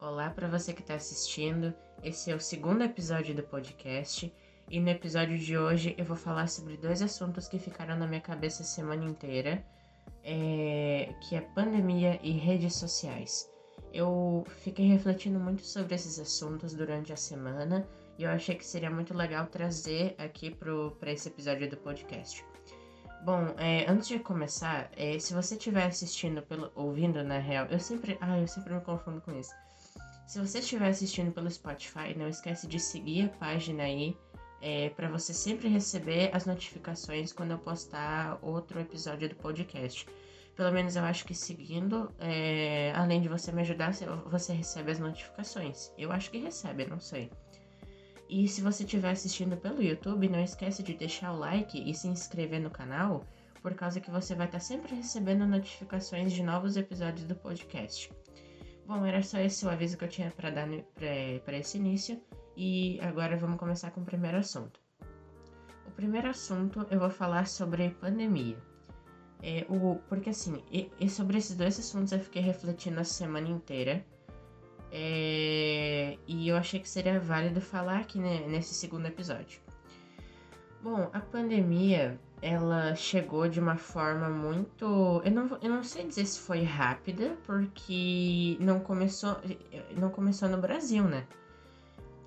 Olá para você que está assistindo. Esse é o segundo episódio do podcast e no episódio de hoje eu vou falar sobre dois assuntos que ficaram na minha cabeça a semana inteira, é... que é pandemia e redes sociais. Eu fiquei refletindo muito sobre esses assuntos durante a semana e eu achei que seria muito legal trazer aqui para esse episódio do podcast. Bom, é, antes de começar, é, se você estiver assistindo pelo, ouvindo na real, eu sempre, ah, eu sempre me confundo com isso. Se você estiver assistindo pelo Spotify, não esquece de seguir a página aí é, para você sempre receber as notificações quando eu postar outro episódio do podcast. Pelo menos eu acho que seguindo, é, além de você me ajudar, você recebe as notificações. Eu acho que recebe, não sei. E se você estiver assistindo pelo YouTube, não esquece de deixar o like e se inscrever no canal, por causa que você vai estar sempre recebendo notificações de novos episódios do podcast. Bom, era só esse o aviso que eu tinha para dar para esse início e agora vamos começar com o primeiro assunto. O primeiro assunto eu vou falar sobre pandemia. É, o, porque assim, e, e sobre esses dois assuntos eu fiquei refletindo a semana inteira. É, e eu achei que seria válido falar aqui né, nesse segundo episódio. Bom, a pandemia ela chegou de uma forma muito. Eu não, eu não sei dizer se foi rápida, porque não começou, não começou no Brasil, né?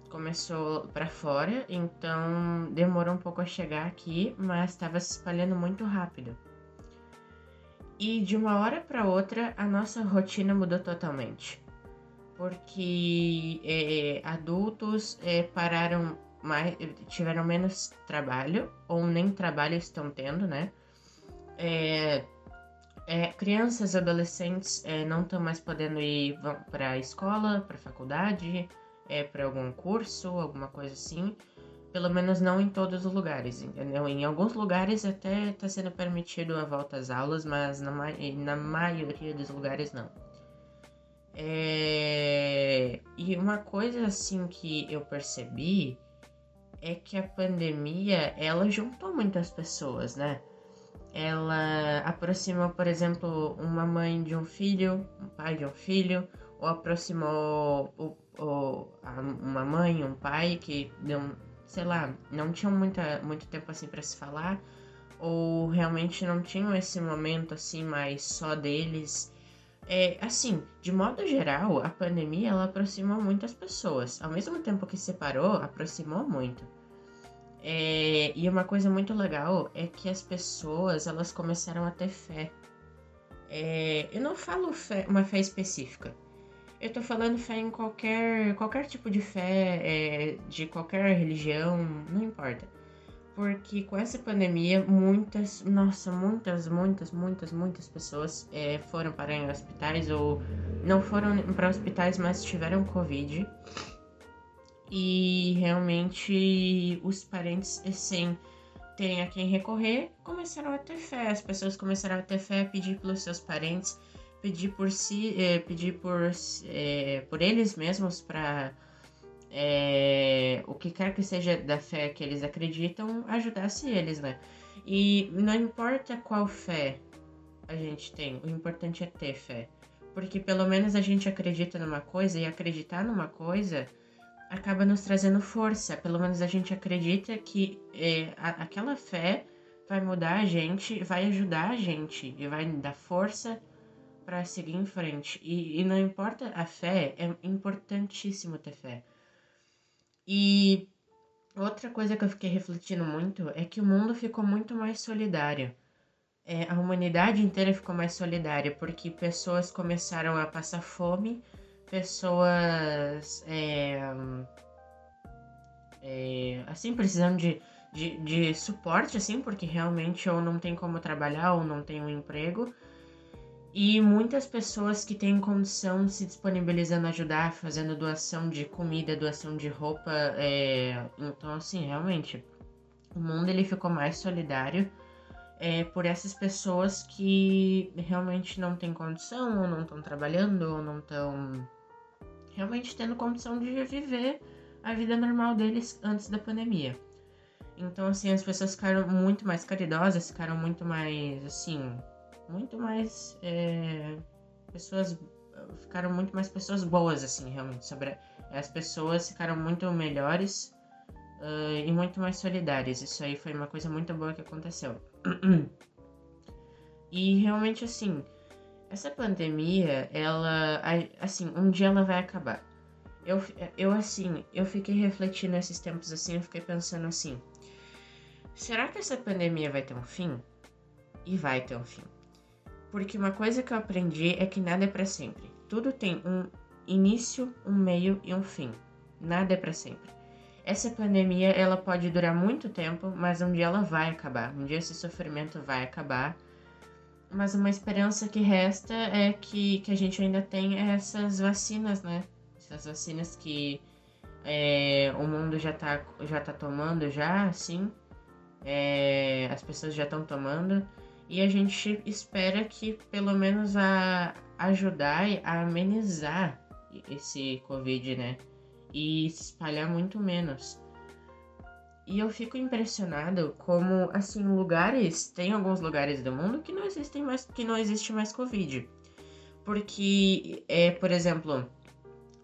Começou para fora, então demorou um pouco a chegar aqui, mas estava se espalhando muito rápido. E de uma hora para outra, a nossa rotina mudou totalmente porque é, adultos é, pararam mais, tiveram menos trabalho ou nem trabalho estão tendo, né? É, crianças, adolescentes não estão mais podendo ir para a escola, para a faculdade, para algum curso, alguma coisa assim. Pelo menos não em todos os lugares, entendeu? Em alguns lugares até está sendo permitido a volta às aulas, mas na, na maioria dos lugares não. É... E uma coisa assim que eu percebi é que a pandemia ela juntou muitas pessoas, né? Ela aproximou, por exemplo, uma mãe de um filho, um pai de um filho, ou aproximou o, o, uma mãe, um pai que não, sei lá, não tinham muita, muito tempo assim para se falar, ou realmente não tinham esse momento assim mais só deles é, assim, de modo geral, a pandemia ela aproximou muitas pessoas. Ao mesmo tempo que separou, aproximou muito. É, e uma coisa muito legal é que as pessoas elas começaram a ter fé. É, eu não falo fé, uma fé específica. Eu tô falando fé em qualquer, qualquer tipo de fé, é, de qualquer religião, não importa porque com essa pandemia, muitas, nossa, muitas, muitas, muitas, muitas pessoas é, foram para em hospitais ou não foram para hospitais, mas tiveram Covid. E realmente os parentes, sem terem a quem recorrer, começaram a ter fé. As pessoas começaram a ter fé, pedir pelos seus parentes, pedir por si, é, pedir por, por eles mesmos para é, o que quer que seja da fé que eles acreditam, ajudasse eles, né? E não importa qual fé a gente tem, o importante é ter fé. Porque pelo menos a gente acredita numa coisa e acreditar numa coisa acaba nos trazendo força. Pelo menos a gente acredita que é, a, aquela fé vai mudar a gente, vai ajudar a gente e vai dar força para seguir em frente. E, e não importa a fé, é importantíssimo ter fé. E outra coisa que eu fiquei refletindo muito é que o mundo ficou muito mais solidário. É, a humanidade inteira ficou mais solidária, porque pessoas começaram a passar fome, pessoas é, é, assim precisando de, de, de suporte, assim, porque realmente ou não tem como trabalhar ou não tem um emprego e muitas pessoas que têm condição se disponibilizando a ajudar, fazendo doação de comida, doação de roupa. É... Então, assim, realmente, o mundo ele ficou mais solidário é, por essas pessoas que realmente não têm condição, ou não estão trabalhando, ou não estão realmente tendo condição de viver a vida normal deles antes da pandemia. Então, assim, as pessoas ficaram muito mais caridosas, ficaram muito mais, assim, muito mais é, pessoas ficaram muito mais pessoas boas, assim, realmente. Sobre as pessoas ficaram muito melhores uh, e muito mais solidárias. Isso aí foi uma coisa muito boa que aconteceu. e realmente, assim, essa pandemia, ela, assim, um dia ela vai acabar. Eu, eu, assim, eu fiquei refletindo esses tempos assim, eu fiquei pensando assim: será que essa pandemia vai ter um fim? E vai ter um fim. Porque uma coisa que eu aprendi é que nada é para sempre. Tudo tem um início, um meio e um fim. Nada é para sempre. Essa pandemia, ela pode durar muito tempo, mas um dia ela vai acabar. Um dia esse sofrimento vai acabar mas uma esperança que resta é que, que a gente ainda tem essas vacinas, né? Essas vacinas que é, o mundo já tá, já tá tomando já, assim. É, as pessoas já estão tomando. E a gente espera que pelo menos a ajudar a amenizar esse Covid, né? E se espalhar muito menos. E eu fico impressionado como, assim, lugares, tem alguns lugares do mundo que não existem mais, que não existe mais Covid. Porque, é, por exemplo,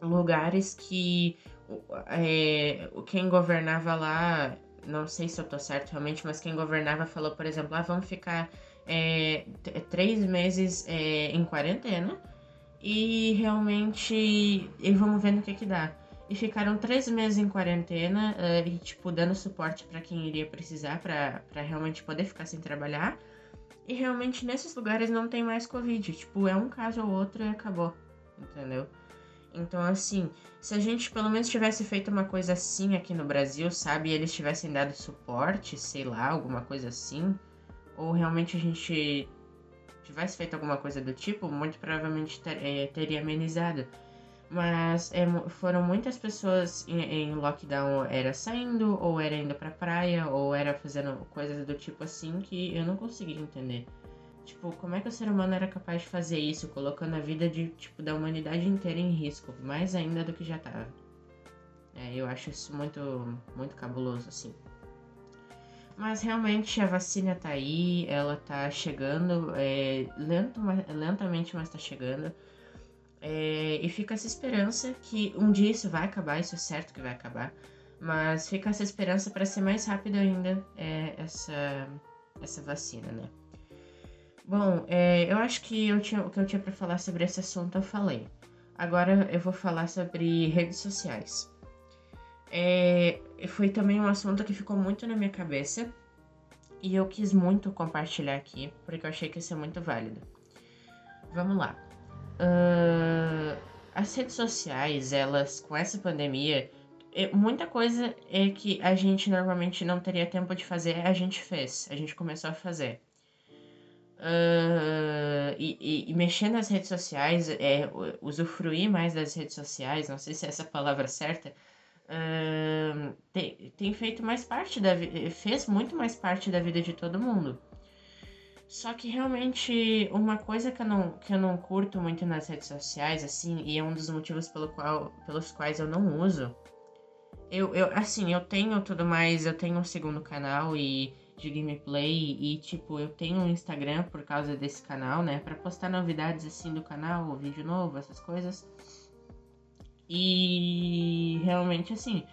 lugares que é, quem governava lá, não sei se eu tô certo realmente, mas quem governava falou, por exemplo, ah, vamos ficar é, três meses é, em quarentena e realmente e vamos ver no que que dá e ficaram três meses em quarentena uh, e, tipo, dando suporte para quem iria precisar para realmente poder ficar sem trabalhar. E realmente nesses lugares não tem mais Covid. Tipo, é um caso ou outro e acabou. Entendeu? Então, assim, se a gente pelo menos tivesse feito uma coisa assim aqui no Brasil, sabe? E eles tivessem dado suporte, sei lá, alguma coisa assim. Ou realmente a gente tivesse feito alguma coisa do tipo, muito provavelmente ter, é, teria amenizado. Mas é, foram muitas pessoas em, em, lockdown, era saindo, ou era indo pra praia, ou era fazendo coisas do tipo assim que eu não conseguia entender. Tipo, como é que o ser humano era capaz de fazer isso, colocando a vida de, tipo, da humanidade inteira em risco, mais ainda do que já tava. É, eu acho isso muito, muito cabuloso, assim. Mas realmente a vacina tá aí, ela tá chegando, é, lento, lentamente, mas tá chegando. É, e fica essa esperança que um dia isso vai acabar, isso é certo que vai acabar, mas fica essa esperança para ser mais rápido ainda é, essa, essa vacina, né? Bom, é, eu acho que eu tinha, o que eu tinha para falar sobre esse assunto eu falei. Agora eu vou falar sobre redes sociais. É, foi também um assunto que ficou muito na minha cabeça e eu quis muito compartilhar aqui porque eu achei que ia ser muito válido. Vamos lá. Uh, as redes sociais, elas, com essa pandemia, é, muita coisa é que a gente normalmente não teria tempo de fazer, a gente fez, a gente começou a fazer. Uh, e, e, e, mexer nas redes sociais, é, usufruir mais das redes sociais, não sei se é essa palavra certa, tem, tem feito mais parte da fez muito mais parte da vida de todo mundo. Só que realmente uma coisa que eu não, que eu não curto muito nas redes sociais, assim, e é um dos motivos pelo qual, pelos quais eu não uso. Eu, eu, assim, eu tenho tudo mais, eu tenho um segundo canal e de gameplay e tipo, eu tenho um Instagram por causa desse canal, né, para postar novidades assim do canal, vídeo novo, essas coisas. E realmente assim,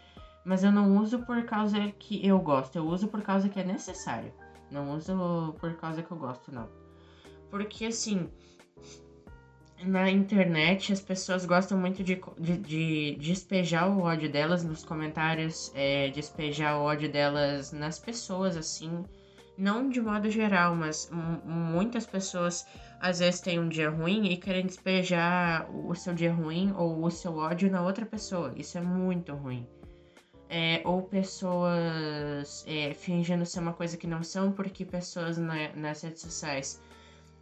mas eu não uso por causa que eu gosto, eu uso por causa que é necessário. Não uso por causa que eu gosto, não. Porque assim, na internet as pessoas gostam muito de, de, de despejar o ódio delas nos comentários, é, despejar o ódio delas nas pessoas, assim. Não de modo geral, mas muitas pessoas às vezes têm um dia ruim e querem despejar o seu dia ruim ou o seu ódio na outra pessoa. Isso é muito ruim é, ou pessoas é, fingindo ser uma coisa que não são, porque pessoas na, nas redes sociais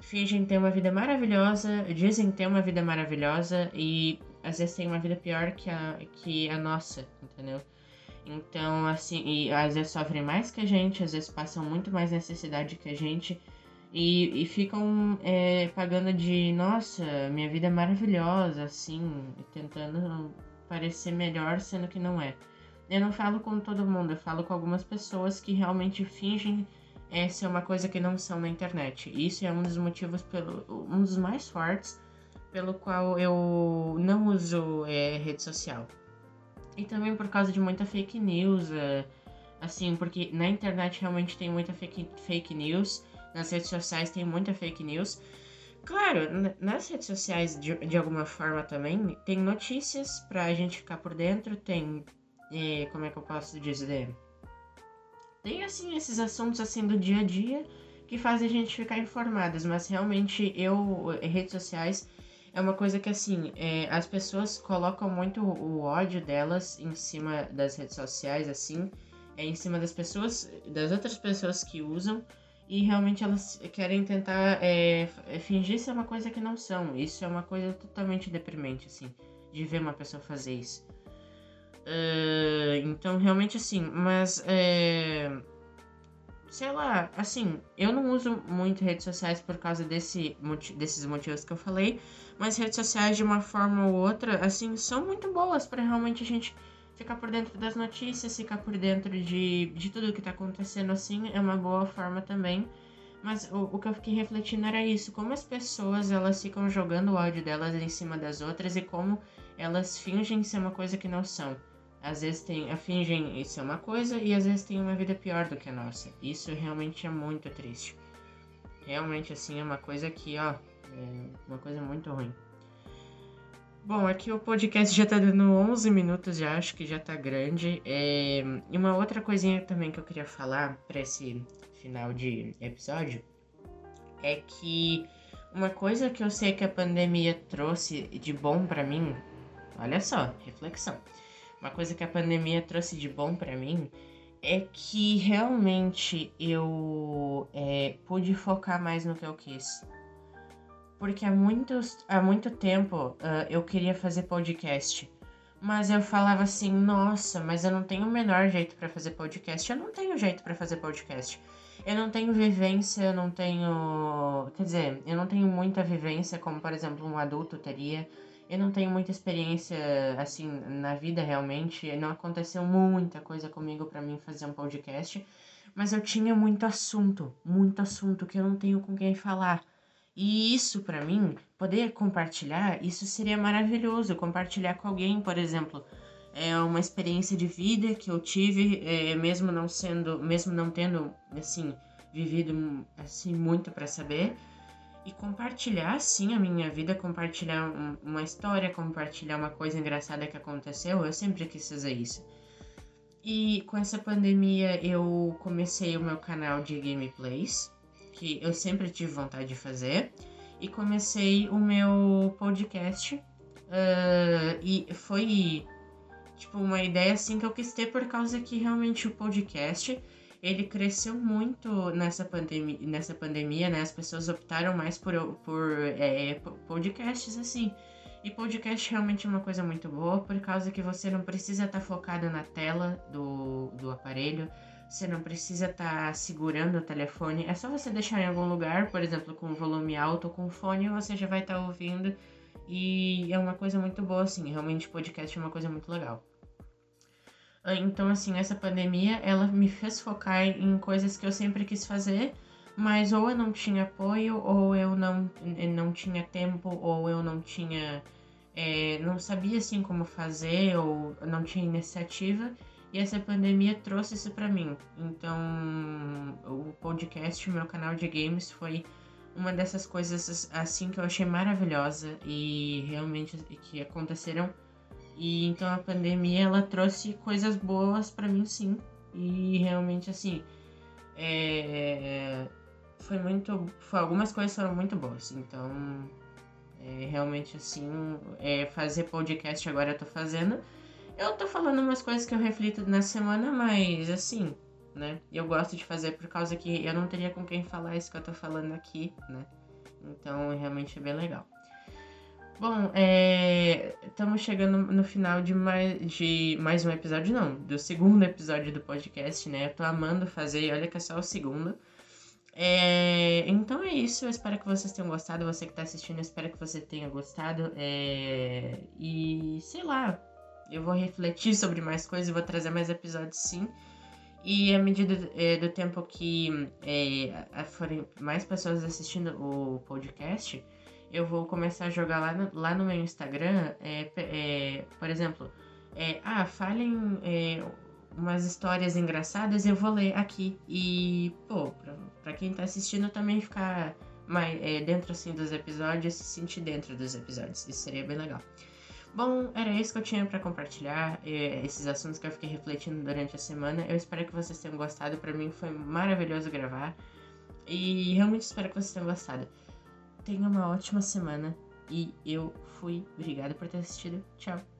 fingem ter uma vida maravilhosa, dizem ter uma vida maravilhosa e às vezes têm uma vida pior que a, que a nossa, entendeu? Então, assim, e às vezes sofrem mais que a gente, às vezes passam muito mais necessidade que a gente e, e ficam é, pagando de, nossa, minha vida é maravilhosa, assim, tentando parecer melhor, sendo que não é. Eu não falo com todo mundo, eu falo com algumas pessoas que realmente fingem é, ser uma coisa que não são na internet. E isso é um dos motivos, pelo, um dos mais fortes pelo qual eu não uso é, rede social. E também por causa de muita fake news, é, assim, porque na internet realmente tem muita fake, fake news, nas redes sociais tem muita fake news. Claro, nas redes sociais, de, de alguma forma também, tem notícias pra gente ficar por dentro, tem. É, como é que eu posso dizer? Tem, assim, esses assuntos, assim, do dia a dia que fazem a gente ficar informadas, mas realmente eu, redes sociais, é uma coisa que, assim, é, as pessoas colocam muito o ódio delas em cima das redes sociais, assim, é em cima das pessoas, das outras pessoas que usam, e realmente elas querem tentar é, é, fingir ser uma coisa que não são. Isso é uma coisa totalmente deprimente, assim, de ver uma pessoa fazer isso. Uh, então, realmente, assim, mas é sei lá, assim, eu não uso muito redes sociais por causa desse, desses motivos que eu falei, mas redes sociais de uma forma ou outra, assim, são muito boas para realmente a gente ficar por dentro das notícias, ficar por dentro de, de tudo que tá acontecendo, assim, é uma boa forma também. Mas o, o que eu fiquei refletindo era isso, como as pessoas, elas ficam jogando o áudio delas em cima das outras e como elas fingem ser uma coisa que não são às vezes tem, fingem é uma coisa e às vezes tem uma vida pior do que a nossa. Isso realmente é muito triste. Realmente assim é uma coisa que, ó, é uma coisa muito ruim. Bom, aqui o podcast já tá dando 11 minutos, já acho que já tá grande. É... E uma outra coisinha também que eu queria falar para esse final de episódio é que uma coisa que eu sei que a pandemia trouxe de bom para mim, olha só, reflexão uma coisa que a pandemia trouxe de bom para mim é que realmente eu é, pude focar mais no que eu quis. Porque há, muitos, há muito tempo uh, eu queria fazer podcast. Mas eu falava assim, nossa, mas eu não tenho o menor jeito para fazer podcast. Eu não tenho jeito para fazer podcast. Eu não tenho vivência, eu não tenho. Quer dizer, eu não tenho muita vivência como, por exemplo, um adulto teria. Eu não tenho muita experiência assim na vida realmente, não aconteceu muita coisa comigo para mim fazer um podcast, mas eu tinha muito assunto, muito assunto que eu não tenho com quem falar. E isso para mim, poder compartilhar, isso seria maravilhoso, compartilhar com alguém, por exemplo, é uma experiência de vida que eu tive, é, mesmo não sendo, mesmo não tendo assim vivido assim muito para saber, e compartilhar sim a minha vida, compartilhar um, uma história, compartilhar uma coisa engraçada que aconteceu. Eu sempre quis fazer isso. E com essa pandemia eu comecei o meu canal de gameplays, que eu sempre tive vontade de fazer, e comecei o meu podcast. Uh, e foi tipo uma ideia assim que eu quis ter por causa que realmente o podcast ele cresceu muito nessa pandemia, nessa pandemia, né? As pessoas optaram mais por, por é, podcasts assim. E podcast realmente é uma coisa muito boa, por causa que você não precisa estar tá focado na tela do, do aparelho, você não precisa estar tá segurando o telefone, é só você deixar em algum lugar, por exemplo, com volume alto ou com fone, você já vai estar tá ouvindo. E é uma coisa muito boa, assim, realmente podcast é uma coisa muito legal. Então, assim, essa pandemia, ela me fez focar em coisas que eu sempre quis fazer, mas ou eu não tinha apoio, ou eu não, não tinha tempo, ou eu não tinha. É, não sabia assim como fazer, ou não tinha iniciativa. E essa pandemia trouxe isso para mim. Então, o podcast, meu canal de games, foi uma dessas coisas assim que eu achei maravilhosa e realmente que aconteceram e então a pandemia ela trouxe coisas boas para mim sim. E realmente assim, é, foi muito, foi, algumas coisas foram muito boas. Então, é, realmente assim, é, fazer podcast agora eu tô fazendo. Eu tô falando umas coisas que eu reflito na semana, mas assim, né? Eu gosto de fazer por causa que eu não teria com quem falar isso que eu tô falando aqui, né? Então, realmente é bem legal. Bom, estamos é, chegando no final de mais, de mais um episódio, não, do segundo episódio do podcast, né? Eu tô amando fazer, olha que é só o segundo. É, então é isso, eu espero que vocês tenham gostado. Você que tá assistindo, eu espero que você tenha gostado. É, e sei lá, eu vou refletir sobre mais coisas, vou trazer mais episódios sim. E à medida é, do tempo que é, forem mais pessoas assistindo o podcast, eu vou começar a jogar lá no, lá no meu Instagram, é, por exemplo, ah, falem umas histórias engraçadas, eu vou ler aqui. E, pô, pra, pra quem tá assistindo também ficar mais, dentro assim dos episódios, se sentir dentro dos episódios. Isso seria bem legal. Bom, era isso que eu tinha para compartilhar, esses assuntos que eu fiquei refletindo durante a semana. Eu espero que vocês tenham gostado. Para mim foi maravilhoso gravar. E realmente espero que vocês tenham gostado. Tenha uma ótima semana e eu fui. Obrigada por ter assistido. Tchau.